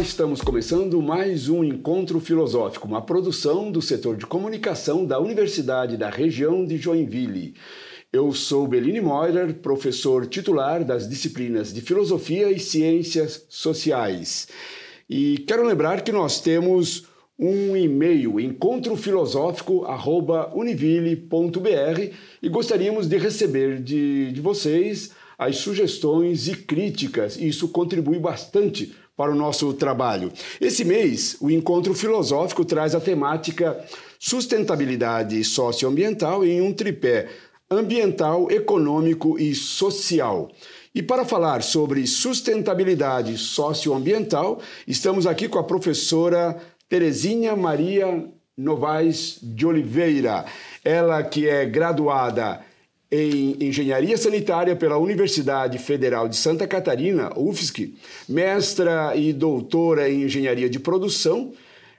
Estamos começando mais um encontro filosófico, uma produção do setor de comunicação da Universidade da Região de Joinville. Eu sou Beline Moirer, professor titular das disciplinas de Filosofia e Ciências Sociais. E quero lembrar que nós temos um e-mail encontrofilosófico@univille.br e gostaríamos de receber de, de vocês as sugestões e críticas. Isso contribui bastante para o nosso trabalho. Esse mês, o Encontro Filosófico traz a temática sustentabilidade socioambiental em um tripé ambiental, econômico e social. E para falar sobre sustentabilidade socioambiental, estamos aqui com a professora Terezinha Maria Novaes de Oliveira. Ela que é graduada em Engenharia Sanitária pela Universidade Federal de Santa Catarina, UFSC, mestra e doutora em Engenharia de Produção,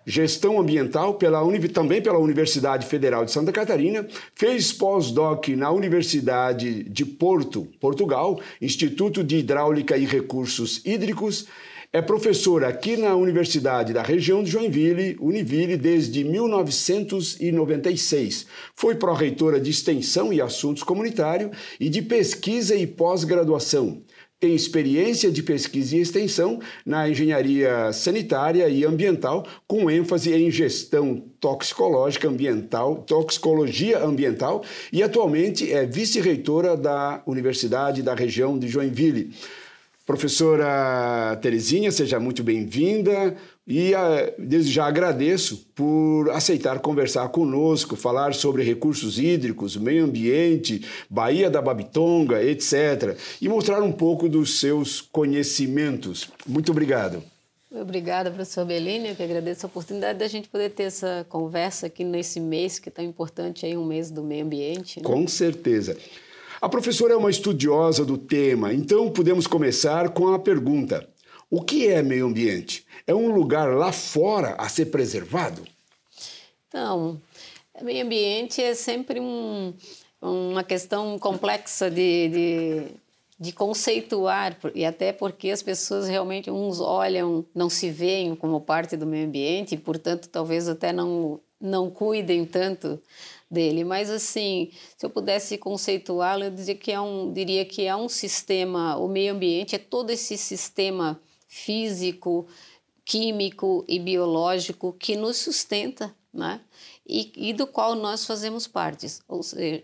Gestão Ambiental pela também pela Universidade Federal de Santa Catarina, fez pós-doc na Universidade de Porto, Portugal, Instituto de Hidráulica e Recursos Hídricos, é professora aqui na Universidade da região de Joinville, Univille, desde 1996. Foi pró-reitora de Extensão e Assuntos Comunitários e de Pesquisa e Pós-Graduação. Tem experiência de pesquisa e extensão na engenharia sanitária e ambiental, com ênfase em gestão toxicológica ambiental, toxicologia ambiental, e atualmente é vice-reitora da Universidade da região de Joinville. Professora Terezinha, seja muito bem-vinda e uh, desde já agradeço por aceitar conversar conosco, falar sobre recursos hídricos, meio ambiente, Baía da Babitonga, etc. e mostrar um pouco dos seus conhecimentos. Muito obrigado. Obrigada, professor Bellini, eu que agradeço a oportunidade da gente poder ter essa conversa aqui nesse mês que é tão importante aí, um mês do meio ambiente. Né? Com certeza. A professora é uma estudiosa do tema, então podemos começar com a pergunta: o que é meio ambiente? É um lugar lá fora a ser preservado? Então, meio ambiente é sempre um, uma questão complexa de, de, de, conceituar, e até porque as pessoas realmente, uns olham, não se veem como parte do meio ambiente, e, portanto, talvez até não, não cuidem tanto dele. Mas assim, se eu pudesse conceituá-lo, eu diria que é um, diria que é um sistema, o meio ambiente é todo esse sistema físico, químico e biológico que nos sustenta, né? E, e, do qual nós fazemos parte.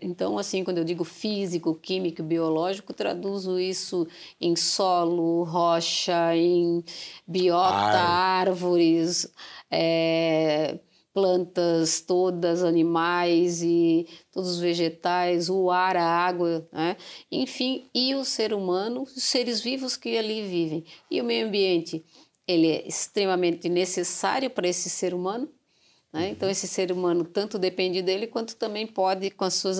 Então, assim, quando eu digo físico, químico e biológico, traduzo isso em solo, rocha, em biota, Ar. árvores, é, plantas todas, animais e todos os vegetais, o ar, a água, né? enfim, e o ser humano, os seres vivos que ali vivem. E o meio ambiente, ele é extremamente necessário para esse ser humano, né? então esse ser humano tanto depende dele quanto também pode, com as suas,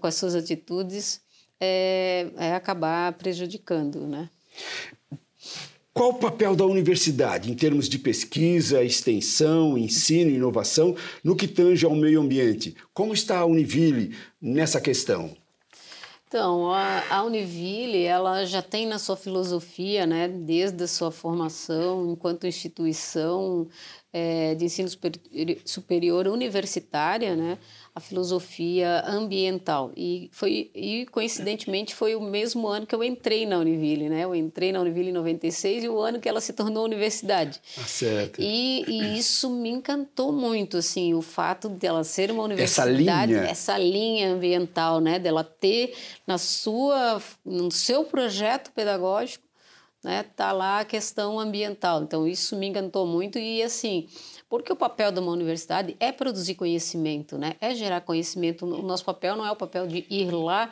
com as suas atitudes, é, é acabar prejudicando. Né? Qual o papel da universidade em termos de pesquisa, extensão, ensino e inovação no que tange ao meio ambiente? Como está a Univille nessa questão? Então, a, a Univille, ela já tem na sua filosofia, né, desde a sua formação enquanto instituição é, de ensino superior universitária, né, a filosofia ambiental. E, foi, e coincidentemente foi o mesmo ano que eu entrei na Univille, né? Eu entrei na Univille em 96 e o ano que ela se tornou universidade. Ah, certo. E, e isso me encantou muito, assim, o fato dela ser uma universidade, essa linha, essa linha ambiental, né? Dela ter na sua, no seu projeto pedagógico, né? Tá lá a questão ambiental. Então isso me encantou muito e assim porque o papel de uma universidade é produzir conhecimento, né? é gerar conhecimento. O nosso papel não é o papel de ir lá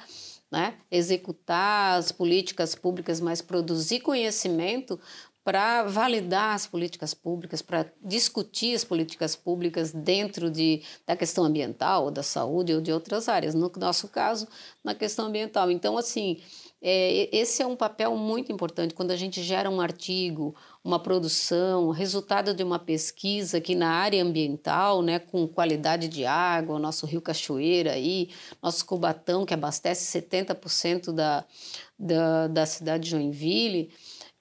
né, executar as políticas públicas, mas produzir conhecimento para validar as políticas públicas, para discutir as políticas públicas dentro de, da questão ambiental, ou da saúde, ou de outras áreas. No nosso caso, na questão ambiental. Então, assim, é, esse é um papel muito importante quando a gente gera um artigo, uma produção, resultado de uma pesquisa que na área ambiental, né, com qualidade de água, nosso rio Cachoeira aí, nosso Cubatão que abastece 70% da, da, da cidade de Joinville,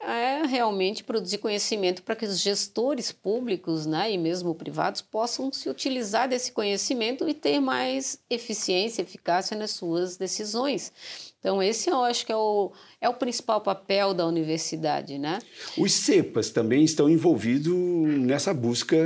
é realmente produzir conhecimento para que os gestores públicos né, e mesmo privados possam se utilizar desse conhecimento e ter mais eficiência, eficácia nas suas decisões. Então, esse eu acho que é o, é o principal papel da universidade, né? Os CEPAs também estão envolvidos nessa busca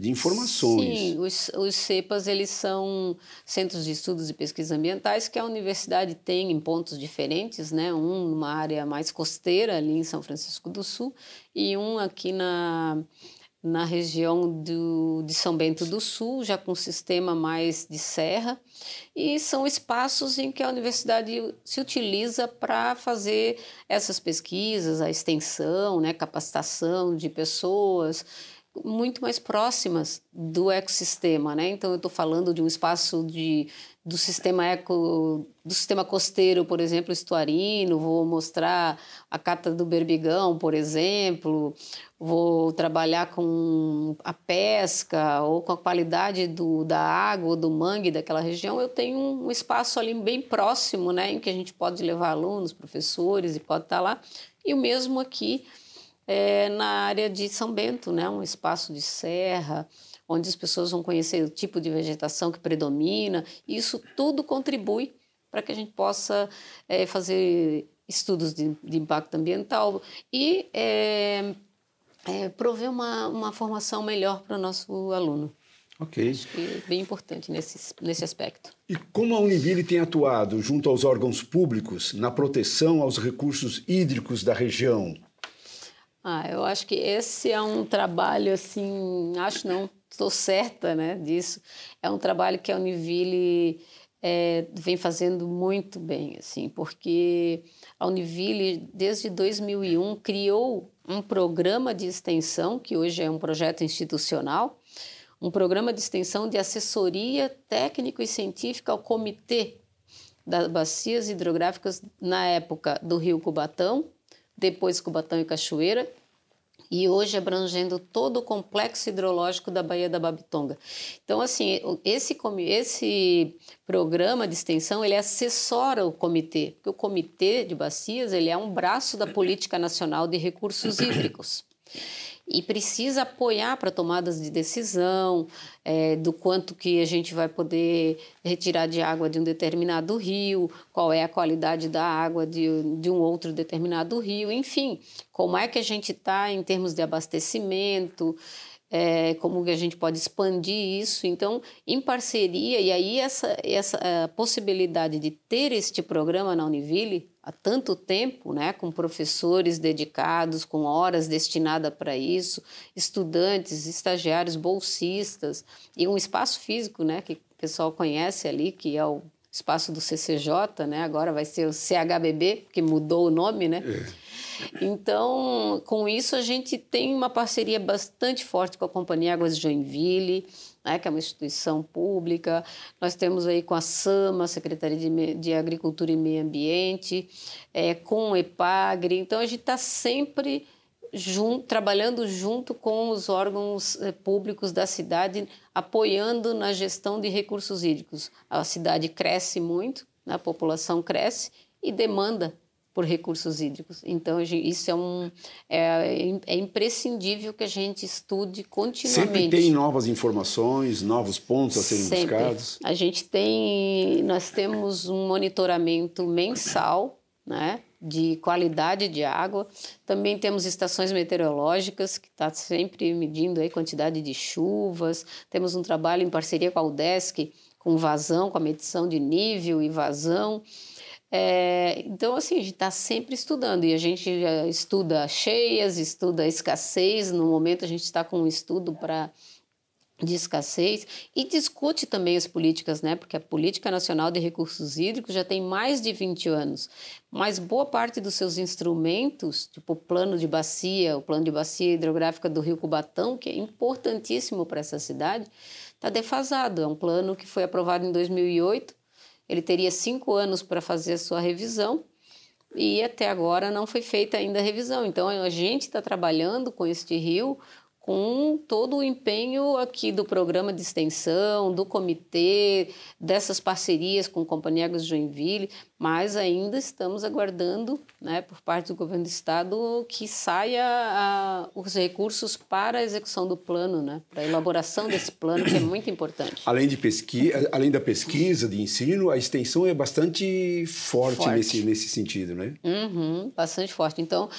de informações. Sim, os, os CEPAs, eles são centros de estudos e pesquisas ambientais que a universidade tem em pontos diferentes, né? Um numa área mais costeira, ali em São Francisco do Sul, e um aqui na na região do, de São Bento do Sul, já com um sistema mais de serra, e são espaços em que a universidade se utiliza para fazer essas pesquisas, a extensão, né, capacitação de pessoas muito mais próximas do ecossistema, né? Então eu estou falando de um espaço de do sistema eco, do sistema costeiro, por exemplo, estuarino, vou mostrar a cata do berbigão, por exemplo, vou trabalhar com a pesca ou com a qualidade do, da água ou do mangue daquela região, eu tenho um espaço ali bem próximo, né, em que a gente pode levar alunos, professores e pode estar lá. E o mesmo aqui é, na área de São Bento, né, um espaço de serra, onde as pessoas vão conhecer o tipo de vegetação que predomina. Isso tudo contribui para que a gente possa é, fazer estudos de, de, impacto ambiental e é, é, prover uma, uma formação melhor para o nosso aluno. Ok. Acho que é bem importante nesse, nesse aspecto. E como a Univille tem atuado junto aos órgãos públicos na proteção aos recursos hídricos da região? Ah, eu acho que esse é um trabalho assim, acho não, estou certa né, disso. É um trabalho que a Univille é, vem fazendo muito bem, assim, porque a Univille, desde 2001, criou um programa de extensão, que hoje é um projeto institucional, um programa de extensão de assessoria técnico e científica ao Comitê das Bacias Hidrográficas na época do Rio Cubatão, depois Cubatão e Cachoeira, e hoje abrangendo todo o complexo hidrológico da Baía da Babitonga. Então, assim, esse, esse programa de extensão, ele assessora o comitê, porque o comitê de bacias, ele é um braço da Política Nacional de Recursos Hídricos e precisa apoiar para tomadas de decisão é, do quanto que a gente vai poder retirar de água de um determinado rio, qual é a qualidade da água de, de um outro determinado rio, enfim, como é que a gente está em termos de abastecimento, é, como que a gente pode expandir isso. Então, em parceria, e aí essa, essa possibilidade de ter este programa na Univille há tanto tempo, né, com professores dedicados, com horas destinadas para isso, estudantes, estagiários, bolsistas, e um espaço físico né, que o pessoal conhece ali, que é o espaço do CCJ, né, agora vai ser o CHBB, que mudou o nome, né? É. Então, com isso, a gente tem uma parceria bastante forte com a Companhia Águas de Joinville, né, que é uma instituição pública. Nós temos aí com a SAMA, Secretaria de, de Agricultura e Meio Ambiente, é, com o EPAGRE. Então, a gente está sempre junto, trabalhando junto com os órgãos é, públicos da cidade, apoiando na gestão de recursos hídricos. A cidade cresce muito, né, a população cresce e demanda por recursos hídricos. Então, isso é, um, é, é, imprescindível que a gente estude continuamente. Sempre tem novas informações, novos pontos a serem Sempre. buscados. A gente tem, nós temos um monitoramento mensal, né? de qualidade de água. Também temos estações meteorológicas, que está sempre medindo a quantidade de chuvas. Temos um trabalho em parceria com a UDESC, com vazão, com a medição de nível e vazão. É, então, assim, a gente está sempre estudando e a gente estuda cheias, estuda escassez. No momento, a gente está com um estudo para de escassez e discute também as políticas, né? Porque a Política Nacional de Recursos Hídricos já tem mais de 20 anos, mas boa parte dos seus instrumentos, tipo o plano de bacia, o plano de bacia hidrográfica do Rio Cubatão, que é importantíssimo para essa cidade, está defasado. É um plano que foi aprovado em 2008 ele teria cinco anos para fazer a sua revisão e até agora não foi feita ainda a revisão. Então a gente está trabalhando com este rio com todo o empenho aqui do programa de extensão, do comitê, dessas parcerias com Companhia Águas Joinville, mas ainda estamos aguardando, né, por parte do governo do estado, que saia a, os recursos para a execução do plano, né, para a elaboração desse plano, que é muito importante. Além, de pesquisa, além da pesquisa, de ensino, a extensão é bastante forte, forte. Nesse, nesse sentido, né? Uhum, bastante forte. Então,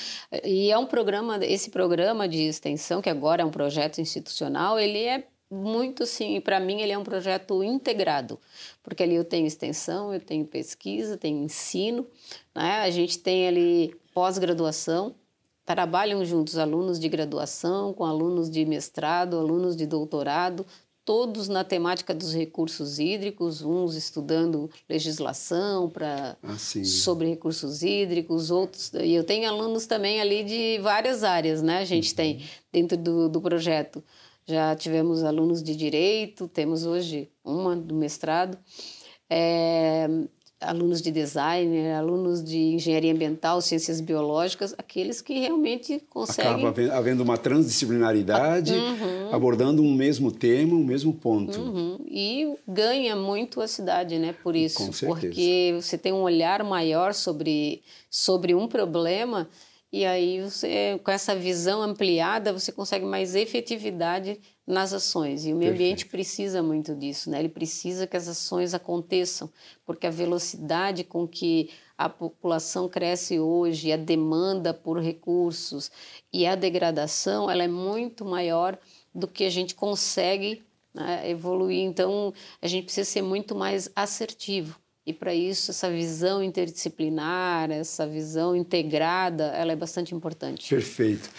e é um programa, esse programa de extensão, que agora é um projeto institucional, ele é muito sim, para mim ele é um projeto integrado, porque ali eu tenho extensão, eu tenho pesquisa, tenho ensino, né? a gente tem ali pós-graduação, trabalham juntos alunos de graduação com alunos de mestrado, alunos de doutorado, todos na temática dos recursos hídricos, uns estudando legislação para ah, sobre recursos hídricos, outros e eu tenho alunos também ali de várias áreas, né? A gente uhum. tem dentro do, do projeto já tivemos alunos de direito, temos hoje uma do mestrado, é, alunos de design, alunos de engenharia ambiental, ciências biológicas, aqueles que realmente conseguem... Acaba havendo uma transdisciplinaridade, uhum. abordando um mesmo tema, um mesmo ponto. Uhum. E ganha muito a cidade, né, por isso. Com certeza. Porque você tem um olhar maior sobre, sobre um problema e aí você, com essa visão ampliada, você consegue mais efetividade nas ações. E o meio Perfeito. ambiente precisa muito disso, né? Ele precisa que as ações aconteçam, porque a velocidade com que a população cresce hoje, a demanda por recursos e a degradação, ela é muito maior do que a gente consegue né, evoluir. Então, a gente precisa ser muito mais assertivo. E para isso, essa visão interdisciplinar, essa visão integrada, ela é bastante importante. Perfeito.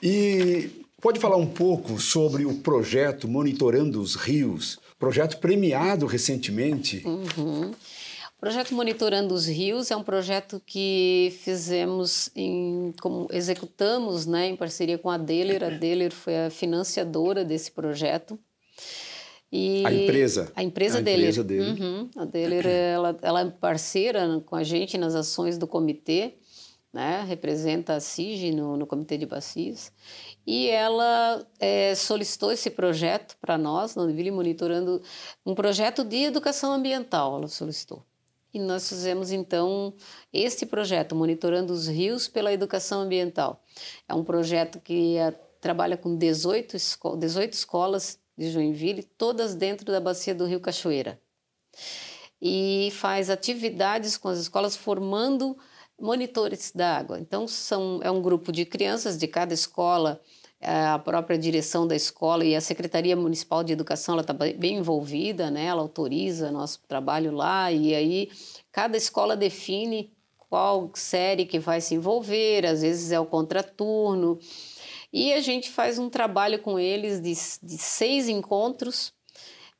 E pode falar um pouco sobre o projeto Monitorando os Rios, projeto premiado recentemente. Uhum. O projeto Monitorando os Rios é um projeto que fizemos, em, como executamos né, em parceria com a Deler. A Deler foi a financiadora desse projeto. E a empresa? A empresa a dele. Empresa dele. Uhum. A dele, ela, ela é parceira com a gente nas ações do comitê, né? representa a CIG no, no Comitê de Bacias. E ela é, solicitou esse projeto para nós, na Univille, monitorando um projeto de educação ambiental, ela solicitou. E nós fizemos, então, esse projeto, Monitorando os Rios pela Educação Ambiental. É um projeto que a, trabalha com 18, esco 18 escolas de Joinville, todas dentro da bacia do Rio Cachoeira. E faz atividades com as escolas formando monitores da água. Então, são, é um grupo de crianças de cada escola, é, a própria direção da escola e a Secretaria Municipal de Educação ela está bem envolvida, né? ela autoriza nosso trabalho lá e aí cada escola define qual série que vai se envolver, às vezes é o contraturno, e a gente faz um trabalho com eles de, de seis encontros,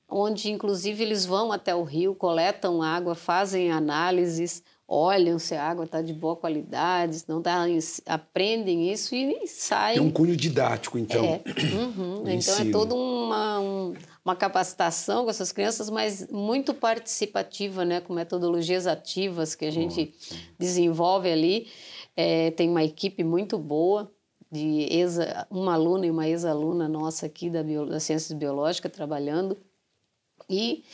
onde inclusive eles vão até o rio, coletam água, fazem análises, olham se a água está de boa qualidade, não tá, aprendem isso e saem. Tem um cunho didático, então. É. Uhum. então é toda uma, um, uma capacitação com essas crianças, mas muito participativa, né, com metodologias ativas que a gente oh, desenvolve ali. É, tem uma equipe muito boa de exa, uma aluna e uma ex-aluna nossa aqui da, bio, da Ciências Biológicas trabalhando. E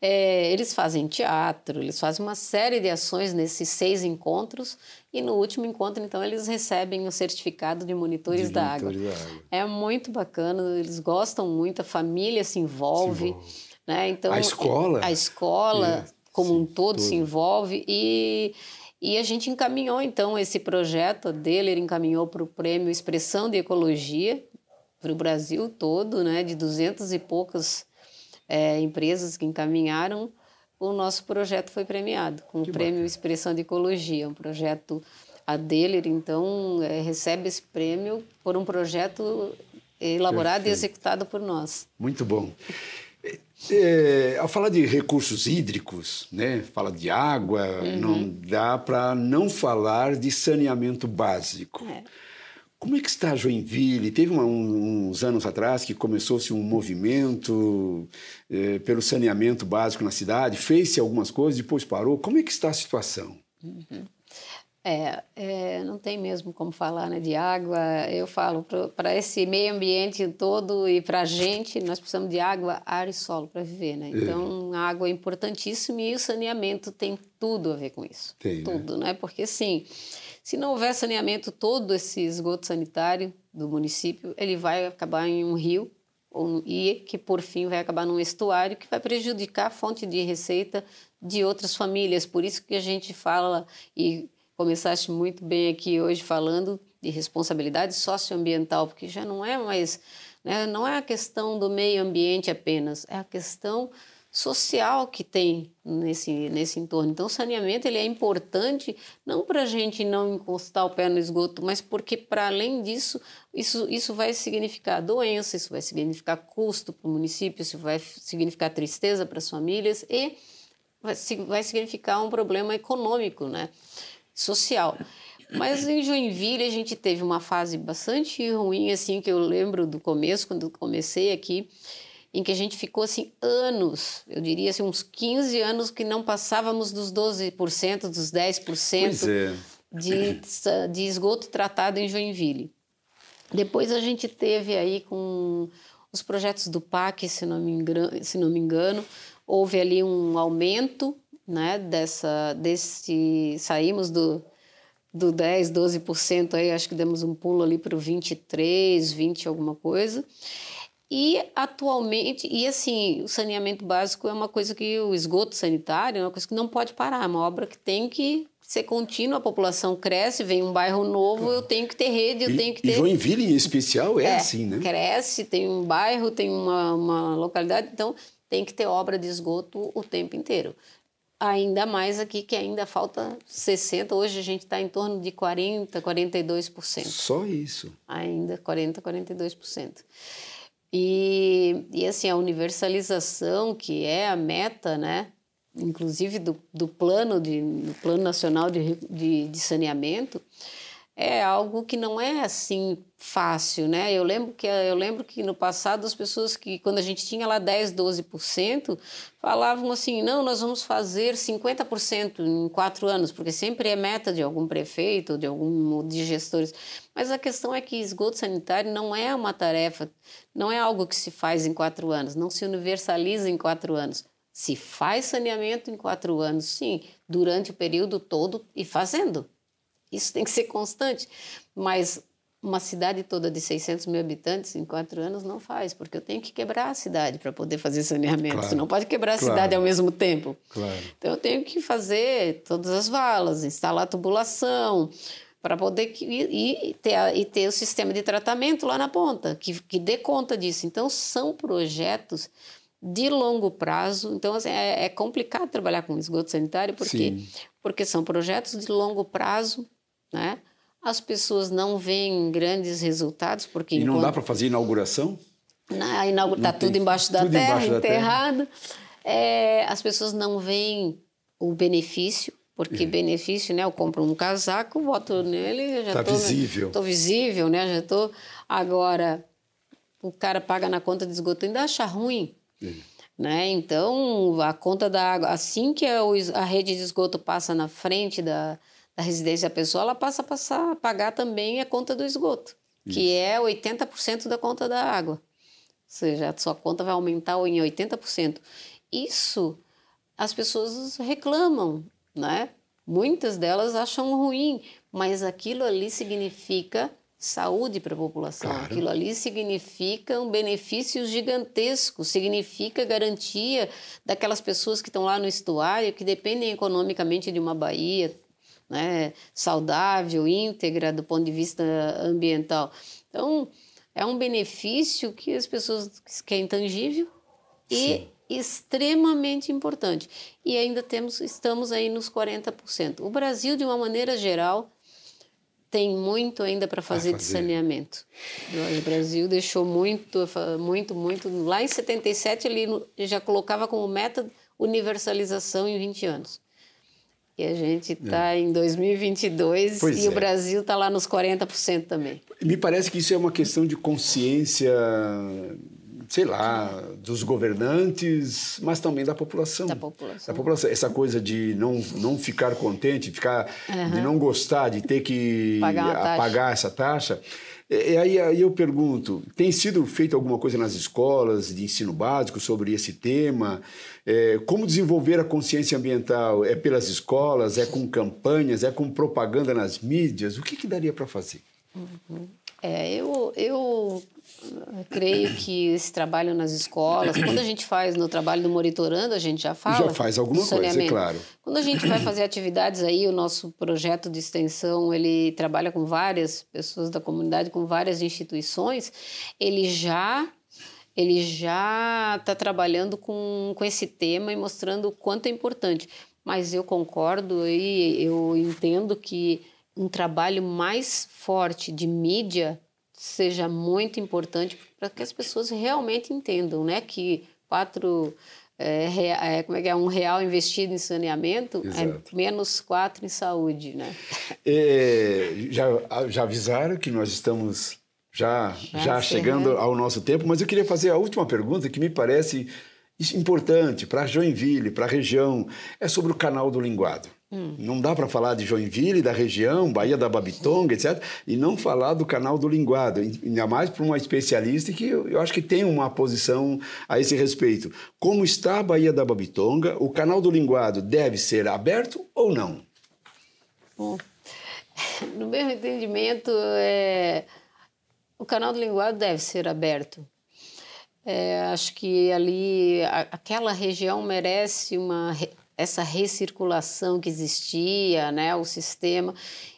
é, eles fazem teatro, eles fazem uma série de ações nesses seis encontros. E no último encontro, então, eles recebem o certificado de monitores, de da, água. da, água. É muito bacana, eles gostam muito, a família se envolve. Se envolve. Né? Então, a escola? A escola, é, como sim, um todo, se envolve. E e a gente encaminhou então esse projeto dele, ele encaminhou para o prêmio Expressão de Ecologia para o Brasil todo, né, de duzentas e poucas é, empresas que encaminharam. O nosso projeto foi premiado com que o prêmio bacana. Expressão de Ecologia, um projeto a Deller, então, é, recebe esse prêmio por um projeto elaborado Perfeito. e executado por nós. Muito bom. É, ao falar de recursos hídricos, né, fala de água, uhum. não dá para não falar de saneamento básico. É. Como é que está Joinville? Teve uma, uns anos atrás que começou-se um movimento é, pelo saneamento básico na cidade, fez-se algumas coisas, depois parou. Como é que está a situação? Uhum. É, é, é, não tem mesmo como falar né, de água. Eu falo para esse meio ambiente todo e para a gente, nós precisamos de água, ar e solo para viver. Né? É. Então, a água é importantíssima e o saneamento tem tudo a ver com isso. Tem, né? tudo, né? né? Porque, assim, se não houver saneamento, todo esse esgoto sanitário do município, ele vai acabar em um rio e que por fim vai acabar num estuário que vai prejudicar a fonte de receita de outras famílias. Por isso que a gente fala e começaste muito bem aqui hoje falando de responsabilidade socioambiental, porque já não é mais, né, não é a questão do meio ambiente apenas, é a questão social que tem nesse, nesse entorno. Então, o saneamento ele é importante não para a gente não encostar o pé no esgoto, mas porque, para além disso, isso, isso vai significar doença, isso vai significar custo para o município, isso vai significar tristeza para as famílias e vai, vai significar um problema econômico, né? Social. Mas em Joinville a gente teve uma fase bastante ruim, assim, que eu lembro do começo, quando comecei aqui, em que a gente ficou assim anos, eu diria assim, uns 15 anos que não passávamos dos 12%, dos 10% é. de, de esgoto tratado em Joinville. Depois a gente teve aí com os projetos do PAC, se não me engano, se não me engano houve ali um aumento né, dessa, desse, saímos do, do 10, 12%, aí acho que demos um pulo ali para o 23, 20 alguma coisa. E atualmente, e assim, o saneamento básico é uma coisa que o esgoto sanitário é uma coisa que não pode parar, é uma obra que tem que ser contínua, a população cresce, vem um bairro novo, eu tenho que ter rede, eu e, tenho que ter... E Joinville em especial é, é, assim, né? Cresce, tem um bairro, tem uma, uma localidade, então tem que ter obra de esgoto o tempo inteiro. Ainda mais aqui que ainda falta 60%, hoje a gente está em torno de 40%, 42%. Só isso? Ainda 40%, 42%. E, e assim, a universalização, que é a meta, né, inclusive do, do plano, de, do plano nacional de, de, de saneamento, é algo que não é assim fácil, né? Eu lembro que eu lembro que no passado as pessoas que quando a gente tinha lá 10, 12%, falavam assim: "Não, nós vamos fazer 50% em quatro anos", porque sempre é meta de algum prefeito, de algum de gestores. Mas a questão é que esgoto sanitário não é uma tarefa, não é algo que se faz em quatro anos, não se universaliza em quatro anos. Se faz saneamento em quatro anos, sim, durante o período todo e fazendo. Isso tem que ser constante. Mas uma cidade toda de 600 mil habitantes em quatro anos não faz, porque eu tenho que quebrar a cidade para poder fazer saneamento. Claro. Você não pode quebrar a claro. cidade ao mesmo tempo. Claro. Então eu tenho que fazer todas as valas, instalar tubulação, para poder e, e, ter, e ter o sistema de tratamento lá na ponta, que, que dê conta disso. Então são projetos de longo prazo. Então, assim, é, é, complicado trabalhar com esgoto sanitário porque, porque são projetos de longo prazo né? As pessoas não veem grandes resultados porque e não enquanto... dá para fazer inauguração. Na inaugura... Está tudo embaixo da tudo terra, embaixo da enterrado. Terra. É, as pessoas não veem o benefício porque é. benefício, né? Eu compro um casaco, boto nele, já tá tô visível. Tô visível, né? Já tô agora o cara paga na conta de esgoto ainda acha ruim. É. Né? Então, a conta da água, assim que a, a rede de esgoto passa na frente da, da residência da pessoa, ela passa a, passar a pagar também a conta do esgoto, Isso. que é 80% da conta da água. Ou seja, a sua conta vai aumentar em 80%. Isso as pessoas reclamam, né? Muitas delas acham ruim, mas aquilo ali significa saúde para a população. Claro. Aquilo ali significa um benefício gigantesco, significa garantia daquelas pessoas que estão lá no estuário, que dependem economicamente de uma baía, né, saudável, íntegra do ponto de vista ambiental. Então, é um benefício que as pessoas que é intangível e Sim. extremamente importante. E ainda temos estamos aí nos 40%. O Brasil de uma maneira geral tem muito ainda para fazer, fazer, de saneamento. O Brasil deixou muito, muito, muito. Lá em 77 ele já colocava como meta universalização em 20 anos. E a gente está é. em 2022 pois e é. o Brasil está lá nos 40% também. Me parece que isso é uma questão de consciência sei lá, dos governantes, mas também da população. Da população. Da população. Essa coisa de não, não ficar contente, ficar, uhum. de não gostar, de ter que pagar, pagar essa taxa. E aí, aí eu pergunto, tem sido feita alguma coisa nas escolas de ensino básico sobre esse tema? É, como desenvolver a consciência ambiental? É pelas escolas? É com campanhas? É com propaganda nas mídias? O que, que daria para fazer? Uhum. É, eu, eu creio que esse trabalho nas escolas, quando a gente faz no trabalho do monitorando, a gente já fala. Já faz alguma coisa, é claro. Quando a gente vai fazer atividades aí, o nosso projeto de extensão, ele trabalha com várias pessoas da comunidade, com várias instituições, ele já ele já está trabalhando com, com esse tema e mostrando o quanto é importante. Mas eu concordo e eu entendo que um trabalho mais forte de mídia seja muito importante para que as pessoas realmente entendam, né, que quatro é, é, como é que é um real investido em saneamento é Exato. é menos quatro em saúde, né? É, já, já avisaram que nós estamos já já, já chegando ao nosso tempo, mas eu queria fazer a última pergunta que me parece importante para Joinville, para a região, é sobre o canal do linguado. Hum. Não dá para falar de Joinville, da região, Bahia da Babitonga, etc., e não falar do canal do linguado, ainda mais para uma especialista que eu, eu, acho que tem uma posição a esse respeito. Como está a Bahia da Babitonga? O canal do linguado deve ser aberto ou não? Bom, no meu entendimento, é... o canal do linguado deve ser aberto. É, acho que ali, a, aquela região merece uma essa recirculação que existia, né, o sistema.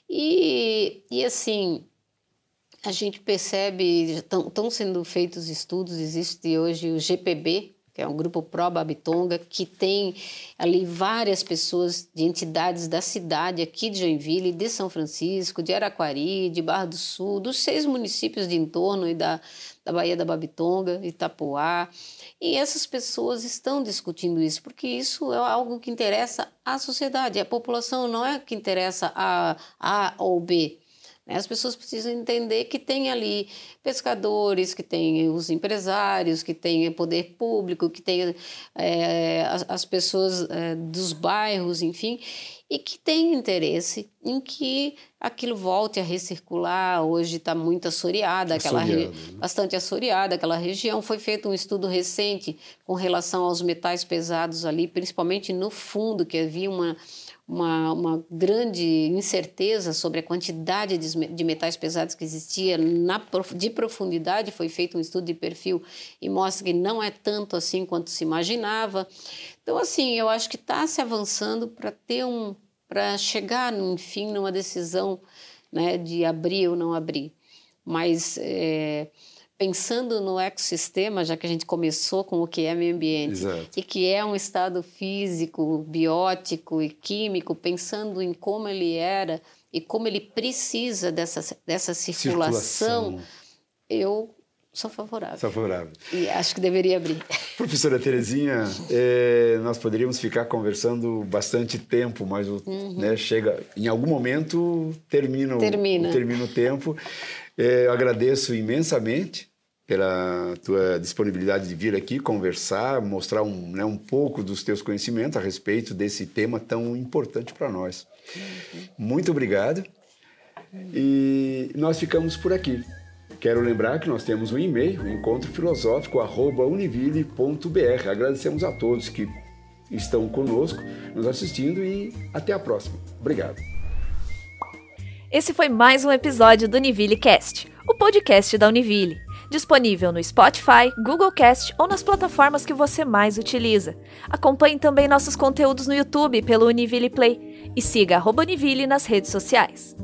E, e assim, a gente percebe, estão sendo feitos estudos, existe hoje o GPB, que é um grupo pró-Babitonga, que tem ali várias pessoas de entidades da cidade aqui de Joinville, de São Francisco, de Araquari, de Barra do Sul, dos seis municípios de entorno e da, da Baía da Babitonga, Itapuá, e essas pessoas estão discutindo isso, porque isso é algo que interessa à sociedade. A população não é que interessa a A ou B. Né? As pessoas precisam entender que tem ali pescadores, que tem os empresários, que tem poder público, que tem é, as, as, pessoas é, dos bairros, enfim, e que tem interesse em que aquilo volte a recircular. Hoje está muito assoreada, aquela né? bastante assoreada aquela região. Foi feito um estudo recente com relação aos metais pesados ali, principalmente no fundo, que havia uma, uma, uma grande incerteza sobre a quantidade de, de metais pesados que existia na, de profundidade. Foi feito um estudo de perfil e mostra que não é tanto assim quanto se imaginava. Então, assim, eu acho que está se avançando para ter um, para chegar, enfim, numa decisão né, de abrir ou não abrir. Mas é, pensando no ecossistema, já que a gente começou com o que é meio ambiente Exato. e que é um estado físico, biótico e químico, pensando em como ele era e como ele precisa dessa, dessa circulação, circulação. eu Sou favorável. Sou favorável. E acho que deveria abrir. Professora Terezinha, é, nós poderíamos ficar conversando bastante tempo, mas o, uhum. né, chega em algum momento termina, termina. O, termina o tempo. É, eu agradeço imensamente pela tua disponibilidade de vir aqui conversar, mostrar um, né, um pouco dos teus conhecimentos a respeito desse tema tão importante para nós. Muito obrigado. E nós ficamos por aqui. Quero lembrar que nós temos um e-mail, encontrofilosófico.univille.br. Agradecemos a todos que estão conosco, nos assistindo e até a próxima. Obrigado. Esse foi mais um episódio do Univille Cast, o podcast da Univille, disponível no Spotify, Google Cast ou nas plataformas que você mais utiliza. Acompanhe também nossos conteúdos no YouTube pelo Univille Play e siga Univille nas redes sociais.